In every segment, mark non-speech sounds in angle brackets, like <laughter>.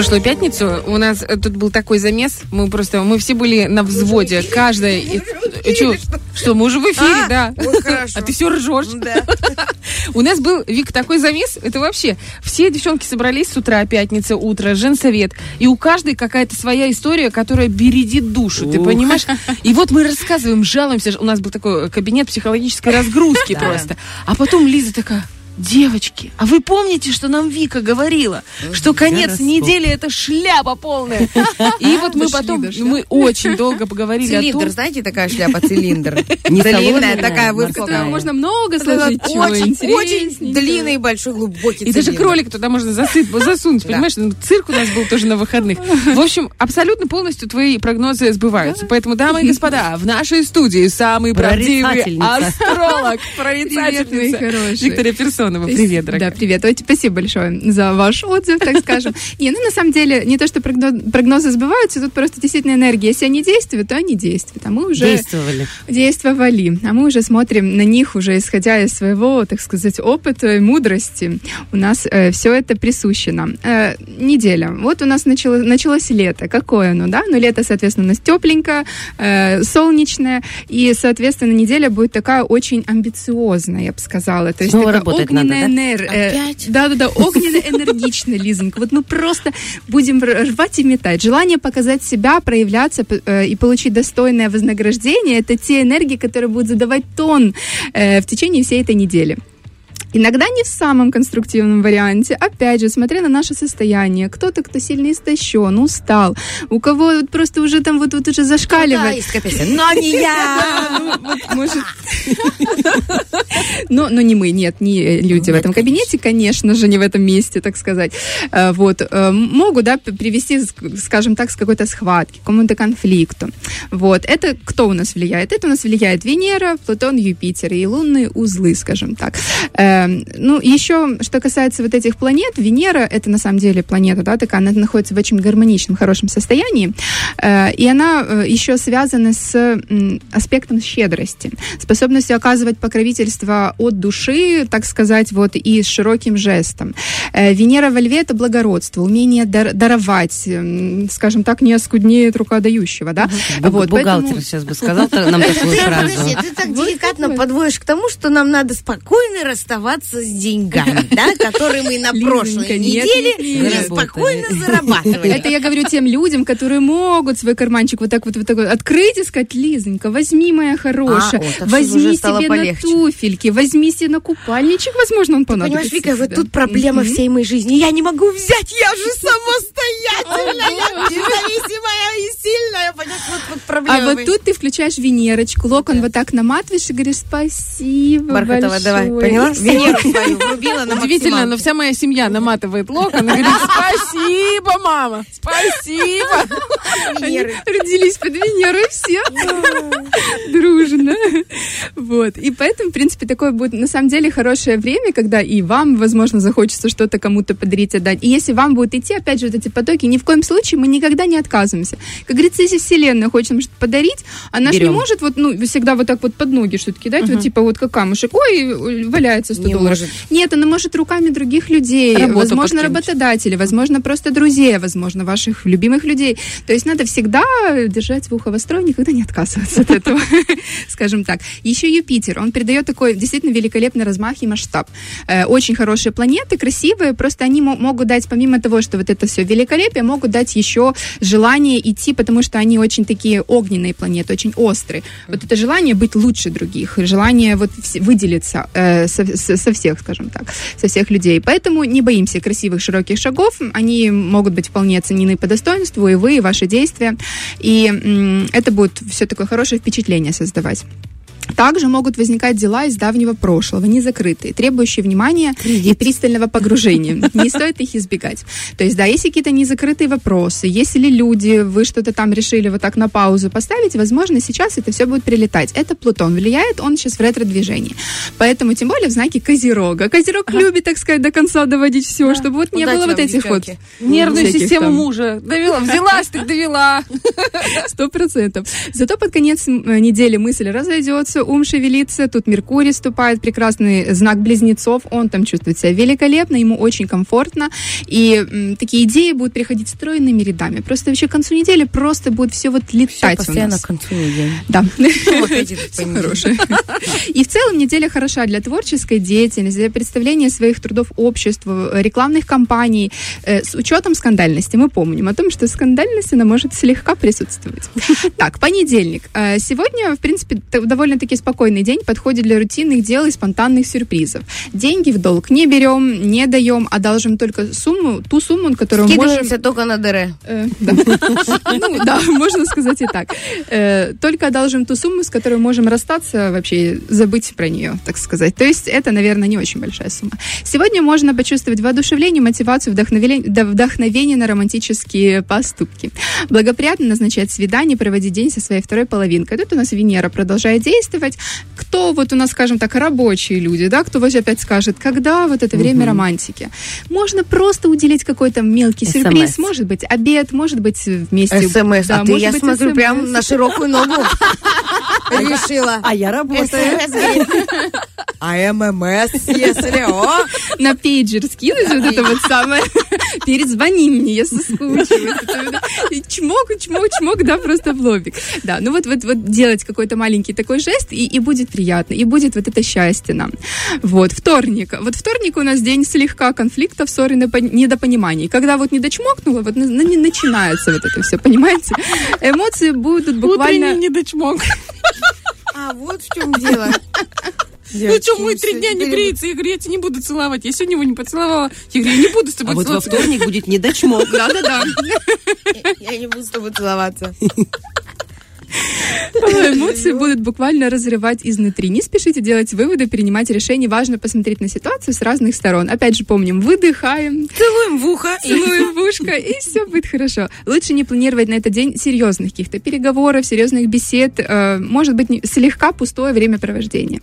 Прошлую пятницу у нас э, тут был такой замес. Мы просто, мы все были на взводе. Каждая... чё? Что, мы уже в эфире, А, да. вот хорошо. А ты все ржешь. Да. <laughs> У нас был, Вик, такой замес. Это вообще... Все девчонки собрались с утра, пятница, утро, женсовет. И у каждой какая-то своя история, которая бередит душу. Ты понимаешь? <laughs> И вот мы рассказываем, жалуемся. У нас был такой кабинет психологической <laughs> разгрузки просто. А потом Лиза такая... Девочки, а вы помните, что нам Вика говорила, что конец недели это шляпа полная? <laughs> И вот мы потом, мы очень долго поговорили о Цилиндр, знаете, такая шляпа цилиндр. <laughs> Не Длинная, такая высокая. Можно много сложить, Очень, очень длинный, большой, глубокий И даже кролика туда можно <laughs> засунуть, понимаешь? Ну, Цирк у нас был тоже на выходных. В общем, абсолютно полностью твои прогнозы сбываются. Поэтому, дамы и господа, в нашей студии самый правдивый астролог, прорицательница. Виктория Персонова. Привет, дорогая. Да, привет. Очень спасибо большое за ваш отзыв, так скажем. <laughs> Не, ну на самом деле не то, что прогно- прогнозы сбываются, тут просто действительно энергия. Если они действуют, то они действуют. А мы уже Действовали. действовали. А мы уже смотрим на них, уже исходя из своего, так сказать, опыта и мудрости. У нас все это присуще нам. Э, неделя. Вот у нас начало, началось лето. Какое оно, да? Ну, лето, соответственно, у нас тепленькое, э, солнечное. И, соответственно, неделя будет такая очень амбициозная, я бы сказала. То есть Снова работать огненная да? энер- э, Опять? Да-да-да, <laughs> огненно-энергичная, Лизонька. Вот мы просто будем рвать и метать. Желание показать себя, проявляться э, и получить достойное вознаграждение – это те энергии, которые будут задавать тон э, в течение всей этой недели. Иногда не в самом конструктивном варианте. Опять же, смотря на наше состояние. Кто-то, кто сильно истощен, устал. У кого вот просто уже там вот, вот уже зашкаливает. песня. Но не я! <laughs> Ну, но, но не мы, нет, не э, люди в этом кабинете, конечно же, не в этом месте, так сказать. Э, Вот. э, Могут, да, привести, ск- скажем так, с какой-то схватки, к какому-то конфликту. Вот. Это кто у нас влияет? Это у нас влияет Венера, Плутон, Юпитер и лунные узлы, скажем так. Эм, Ну, еще, что касается вот этих планет, Венера, это на самом деле планета, да, такая, она находится в очень гармоничном, хорошем состоянии, Э, и она э, еще связана с аспектом щедрости, способностью оказывать покровительство от души, так сказать, вот и с широким жестом. Э, Венера во льве это благородство, умение дар- даровать, скажем так, не оскуднеет рука дающего, да? Бу- Вот, Бухгалтер поэтому- сейчас бы сказал нам такую Ты, фразу. подожди, ты так деликатно подводишь к тому, что нам надо спокойно расставаться с деньгами, да, <laughs> которые мы на прошлой неделе неспокойно зарабатывали. Это я говорю тем людям, которые могут свой карманчик вот так вот, вот так вот открыть и сказать, Лизонька, возьми, моя хорошая, А, о, что возьми себе полегче. на туфельки, возьми себе на купальничек, возможно, он понадобится. Понимаешь, Вика, вот тут проблема всей моей жизни. Я не могу взять, я же самостоятельная, независимая и сильная. Понимаешь, вот, вот проблема. А вот тут ты включаешь Венерочку, локон вот так наматываешь и говоришь спасибо Бархатова, большое. давай, поняла? Венеру свою <laughs> врубила на Удивительно, но вся моя семья наматывает локон и говорит, спасибо, мама, спасибо. Они родились под Венерой все. Дружно. Вот. И поэтому, в принципе, такое будет на самом деле хорошее время, когда и вам, возможно, захочется что-то кому-то подарить, отдать. И если вам будут идти, опять же, вот эти потоки, ни в коем случае мы никогда не отказываемся. Как говорится, если Вселенная хочет нам что-то подарить, она же не может вот, ну, всегда вот так вот под ноги что-то кидать, вот типа вот как камушек. Ой, валяется 100 Не долларов. может. Нет, она может руками других людей, Работу возможно, работодателей, возможно, просто друзей, возможно, ваших любимых людей. То есть надо всегда держать в ухо востро, никогда не отказываться от этого, <laughs> скажем так. Еще Юпитер, он передает такой действительно великолепный размах и масштаб. Э, Очень хорошие планеты, красивые, просто они мо- могут дать, помимо того, что вот это все великолепие, могут дать еще желание идти, потому что они очень такие огненные планеты, очень острые. Вот это желание быть лучше других, желание вот выделиться э, со, со- всех, скажем так, со всех людей. Поэтому не боимся красивых широких шагов, они могут быть вполне оценены по достоинству, и вы, и ваши действия, и м, это будет все такое хорошее впечатление создавать. Также могут возникать дела из давнего прошлого, не закрытые, требующие внимания и пристального погружения. <laughs> Не стоит их избегать. То есть, да, если какие-то незакрытые вопросы, если люди, вы что-то там решили вот так на паузу поставить, возможно, сейчас это все будет прилетать. Это Плутон влияет, он сейчас в ретро-движении. Поэтому, тем более, в знаке Козерога. Козерог любит, так сказать, до конца доводить все, чтобы вот не Удачи было вот этих вот. Нервную систему там. мужа довела, взялась, так довела. <laughs> Сто процентов. Зато под конец недели мысль разойдется, ум шевелится, тут Меркурий вступает, прекрасный знак близнецов, он там чувствует себя великолепно, ему очень комфортно, и м, такие идеи будут приходить стройными рядами. Просто вообще к концу недели просто будет все вот летать у постоянно нас. к концу недели. Да. <laughs> Понедельники. хорошее. И в целом неделя хороша для творческой деятельности, для представления своих трудов обществу, э, рекламных кампаний. Э, С учетом скандальности мы помним о том, что скандальность, она может слегка присутствовать. <laughs> Так, понедельник. Э, Сегодня, в принципе, т- довольно-таки спокойный день, подходит для рутинных дел и спонтанных сюрпризов. Деньги в долг не берем, не даем, а должим только сумму, ту сумму, которую можем... Скидываемся только на ДР. Э. Ну да, можно сказать и так. Э, Только одолжим ту сумму, с которой можем расстаться, вообще забыть про нее, так сказать. То есть это, наверное, не очень большая сумма. Сегодня можно почувствовать воодушевление, мотивацию, вдохновение на романтические поступки. Благоприятно назначать свидание, проводить день со своей второй половинкой. Тут у нас Венера продолжает действовать. Кто вот у нас, скажем так, рабочие люди, да, кто вот опять скажет, когда вот это время романтики? Можно просто уделить какой-то мелкий сюрприз, SMS. может быть, обед, может быть, вместе. СМС. Да, А ты, я быть, смотрю, SMS. прям на широкую ногу <laughs> решила. А я работаю. <laughs> А ММС, если, о, <laughs> на пейджер скинуть вот это вот самое. Перезвони мне, я соскучилась. Чмок, чмок, чмок, да, просто в лобик. Да, ну вот, вот, вот делать какой-то маленький такой жест, и, и будет приятно, и будет вот это счастье нам. Вот, вторник. Вот вторник у нас день слегка конфликтов, ссор и непон- недопониманий. Когда вот не дочмокнуло, вот на- на- не начинается вот это все, понимаете? Эмоции будут буквально... Утренний недочмок. А вот в чем дело. Ну что, мы три дня не бреется. Я говорю, я тебя не буду целовать. Я сегодня его не поцеловала. Я говорю, я не буду с а тобой вот во целоваться. вторник будет недочмок. <laughs> Да-да-да. Я не буду с тобой целоваться. <laughs> Эмоции будут буквально разрывать изнутри. Не спешите делать выводы, принимать решения. Важно посмотреть на ситуацию с разных сторон. Опять же, помним, выдыхаем, Целуем в ухо. целуем в ушко, и все будет хорошо. Лучше не планировать на этот день серьезных каких-то переговоров, серьезных бесед. Э, Может быть, не- слегка пустое времяпровождение.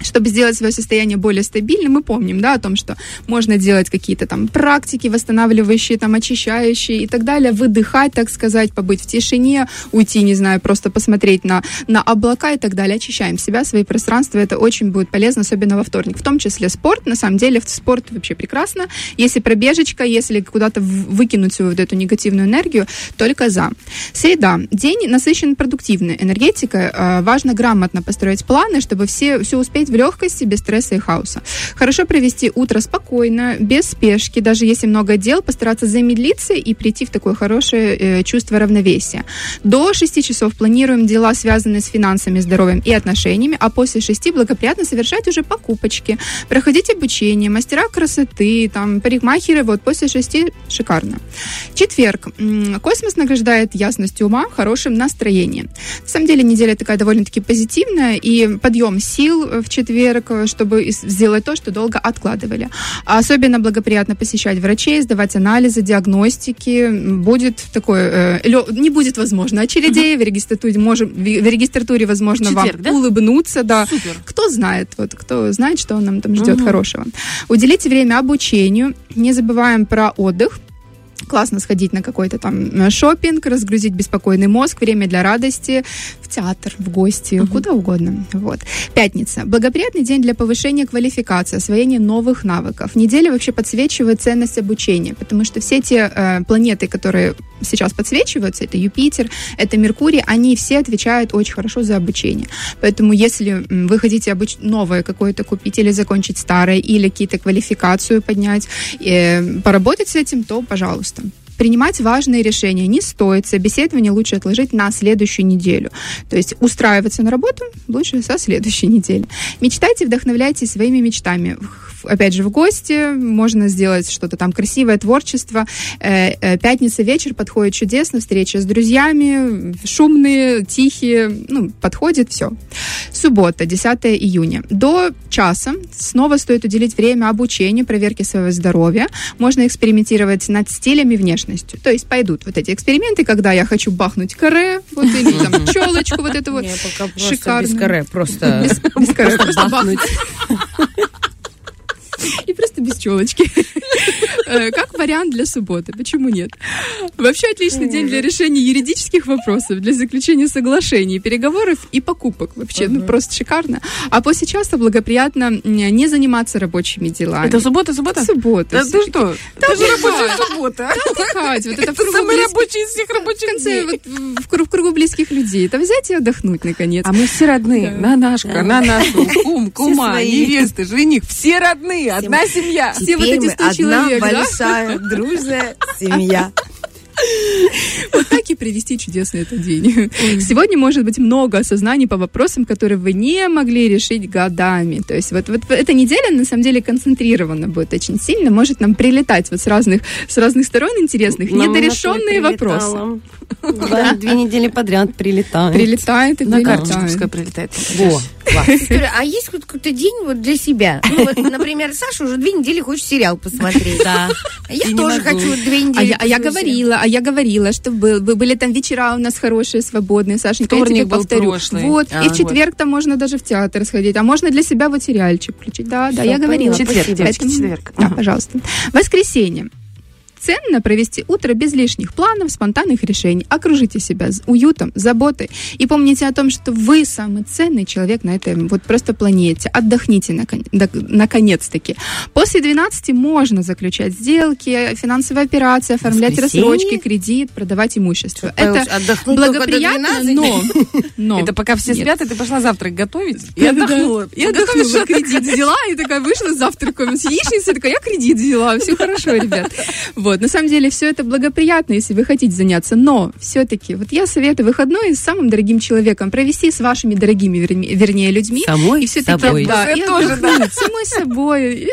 Чтобы сделать свое состояние более стабильным, мы помним, да, о том, что можно делать какие-то там практики восстанавливающие, там очищающие и так далее, выдыхать, так сказать, побыть в тишине, уйти, не знаю, просто посмотреть на, на облака и так далее. Очищаем себя, свои пространства, это очень будет полезно, особенно во вторник. В том числе спорт, на самом деле, спорт вообще прекрасно. Если пробежечка, если куда-то выкинуть свою вот эту негативную энергию, только за. Среда. День насыщен продуктивной энергетикой. Э, Важно грамотно построить планы, чтобы все, все успеть в легкости, без стресса и хаоса. Хорошо провести утро спокойно, без спешки, даже если много дел, постараться замедлиться и прийти в такое хорошее э, чувство равновесия. До 6 часов планируем дела, связанные с финансами, здоровьем и отношениями, а после 6 благоприятно совершать уже покупочки, проходить обучение, мастера красоты, там, парикмахеры, вот после 6 шикарно. Четверг. Космос награждает ясностью ума, хорошим настроением. На самом деле неделя такая довольно-таки позитивная, и подъем сил в четверг, э, чтобы сделать то, что долго откладывали. А особенно благоприятно посещать врачей, сдавать анализы, диагностики. Будет такое, э, не будет возможно очередей, в регистратуре, можем, в регистратуре возможно Четверг, вам да? улыбнуться, да. Супер. Кто знает, вот кто знает, что нам там ждет хорошего. Уделите время обучению, не забываем про отдых. Классно сходить на какой-то там э, шопинг, разгрузить беспокойный мозг, время для радости, в театр, в гости, куда угодно. Вот. Пятница. Благоприятный день для повышения квалификации, освоения новых навыков. Неделя вообще подсвечивает ценность обучения, потому что все те э, планеты, которые сейчас подсвечиваются, это Юпитер, это Меркурий, они все отвечают очень хорошо за обучение. Поэтому если вы хотите обуч- новое какое-то купить или закончить старое, или какие-то квалификацию поднять, э, поработать с этим, то пожалуйста. Принимать важные решения не стоит. Собеседование лучше отложить на следующую неделю. То есть устраиваться на работу лучше со следующей недели. Мечтайте, вдохновляйтесь своими мечтами. Опять же, в гости можно сделать что-то там красивое, творчество. Э, э, Пятница вечер подходит чудесно, встреча с друзьями, шумные, тихие, ну, подходит все. Суббота, 10 июня. До часа снова стоит уделить время обучению, проверке своего здоровья. Можно экспериментировать над стилем и внешностью. То есть пойдут вот эти эксперименты, когда я хочу бахнуть каре, вот или там челочку вот эту вот. Шикарно. без каре, просто... Без каре, просто бахнуть. <laughs> И просто без челочки. <laughs> Э, Как вариант для субботы. Почему нет? Вообще отличный день для решения юридических вопросов, для заключения соглашений, переговоров и покупок. Вообще, ну просто шикарно. А после часа благоприятно не заниматься рабочими делами. Это суббота, суббота? суббота. Да ты что? Это же рабочая суббота. Отдыхать. Вот это в Это кругу самый близких- рабочий из всех в рабочих конце, дней. вот, в, кру- в кругу близких людей. Это взять и отдохнуть, наконец. А мы все родные. Нанашка, Нанашу, кум, кума, невесты, жених. Все родные, одна семья. Все вот эти мы 100 одна человек, да? большая дружная семья. Вот так и провести чудесный этот день. Сегодня может быть много осознаний по вопросам, которые вы не могли решить годами. То есть вот, вот эта неделя на самом деле концентрирована будет очень сильно, может нам прилетать вот с разных, с разных сторон интересных, Нам недорешенные вопросы. Да, две недели подряд прилетает. Прилетает и На карточку пускай прилетает. Во, <laughs> а есть хоть какой-то день вот для себя? Ну, вот, например, Саша уже две недели хочет сериал посмотреть. Да. Я тоже хочу две А недели а я говорила, а я говорила, что был, бы- были там вечера у нас хорошие, свободные, Сашенька, я Вторник тебе был повторю. прошлый. Вот, А, и в вот. четверг там можно даже в театр сходить, а можно для себя вот сериальчик включить. Да, да, Всё, я говорила. поняла. Четверг, девочки, Поэтому- четверг. Да, Ага. пожалуйста. Воскресенье. Ценно провести утро без лишних планов, спонтанных решений. Окружите себя уютом, заботой. И помните о том, что вы самый ценный человек на этой вот просто планете. Отдохните након- наконец-таки. После 12 можно заключать сделки, финансовые операции, оформлять Воскресенье? рассрочки, кредит, продавать имущество. Павел, Это отдохнуть благоприятно, 12? но, но... Это пока все Нет. спят, и ты пошла завтрак готовить и Да-да-да. отдохнула. Я отдохнула, <laughs> кредит взяла, и такая вышла с завтраком с яичницей, такая, я кредит взяла, все хорошо, ребят. <laughs> Вот, на самом деле, все это благоприятно, если вы хотите заняться, но все-таки, вот я советую выходной с самым дорогим человеком провести с вашими дорогими, вернее, людьми. Самой и все-таки, собой. да, и Я тоже, отдохнуть самой собой.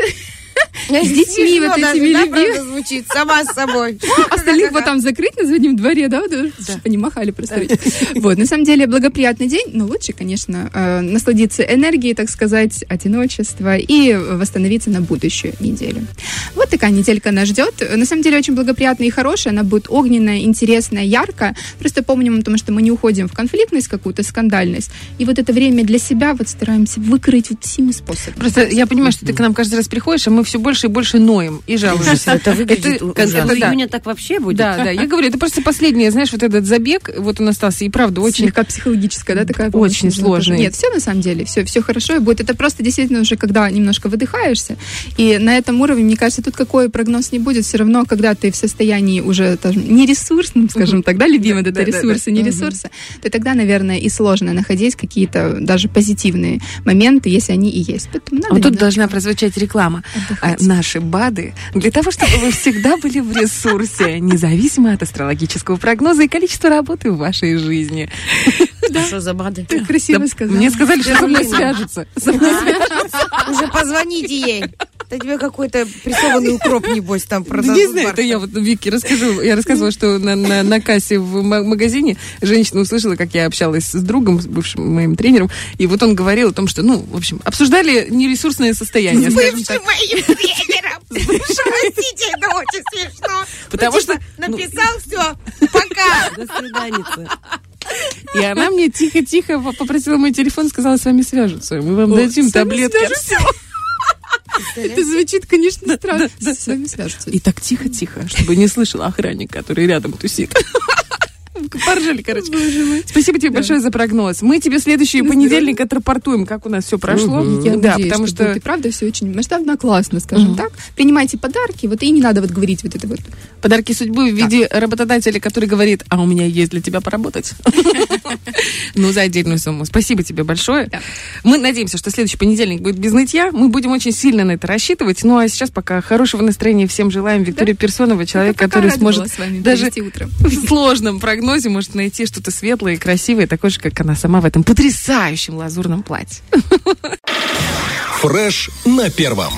С детьми вот этими любви. звучит, сама с собой. <laughs> Остальных вот там закрыть на заднем дворе, да, да, чтобы они махали просто. <laughs> Вот, на самом деле, благоприятный день, но лучше, конечно, э, насладиться энергией, так сказать, одиночества и восстановиться на будущую неделю. Вот такая неделька нас ждет. На самом деле, очень благоприятная и хорошая, она будет огненная, интересная, яркая. Просто помним о том, что мы не уходим в конфликтность какую-то, скандальность. И вот это время для себя вот стараемся выкрыть вот всеми способами. Просто я понимаю, что ты к нам каждый раз приходишь, а мы все больше и больше ноем и жалуемся. Это выглядит да. июня так вообще будет. Да, да, я говорю, это просто последнее, знаешь, вот этот забег, вот он остался, и правда, очень... слегка психологическая, да, такая Очень тоже. Нет, все на самом деле, все, все хорошо и будет. Это просто действительно уже, когда немножко выдыхаешься, и на этом уровне, мне кажется, тут какой прогноз не будет, все равно, когда ты в состоянии уже там, не ресурсным, скажем так, да, любимый, Да, это да, да, ресурсы, да. не ресурсы, то тогда, наверное, и сложно находить какие-то даже позитивные моменты, если они и есть. Поэтому надо Вот тут должна прозвучать реклама. А, отдыхать. Наши БАДы для того, чтобы вы всегда были в ресурсе, <laughs> независимо от астрологического прогноза и количества работы в вашей жизни. Что за бады? Ты красиво Да, сказала. Мне сказали, что со мной свяжутся. Уже позвоните ей. Это тебе какой-то прессованный укроп, небось, там Да продадут. Не знаю, это я вот Вики расскажу. Я рассказывала, что на, на, на кассе в ма- магазине женщина услышала, как я общалась с другом, с бывшим моим тренером, и вот он говорил о том, что, ну, в общем, обсуждали нересурсное состояние, так. Бывшим моим тренером. Простите, это очень смешно. Потому Ну, что, типа, ну- Написал все, пока. До свиданицы. И она мне тихо-тихо по- попросила мой телефон, сказала, с вами свяжутся. Мы вам дадим с таблетки. от свяжутся? всего». Это звучит, конечно, странно. С вами свяжутся. И так тихо-тихо, чтобы не слышал охранник, который рядом тусит. Поржали, короче. Спасибо тебе большое за прогноз. Мы тебе следующий понедельник отрапортуем, как у нас все прошло. Я Да, потому что и правда все очень масштабно, классно, скажем так. Принимайте подарки, вот и не надо вот говорить вот это вот. подарки судьбы в виде работодателя, который говорит, а у меня есть для тебя поработать. <laughs> Ну, за отдельную сумму. Спасибо тебе большое. Мы надеемся, что следующий понедельник будет без нытья. Мы будем очень сильно на это рассчитывать. Ну, а сейчас пока хорошего настроения всем желаем. Виктория Персонова, человек, который сможет даже в сложном прогнозе может найти что-то светлое и красивое, такое же, как она сама в этом потрясающем лазурном платье. Фреш на первом.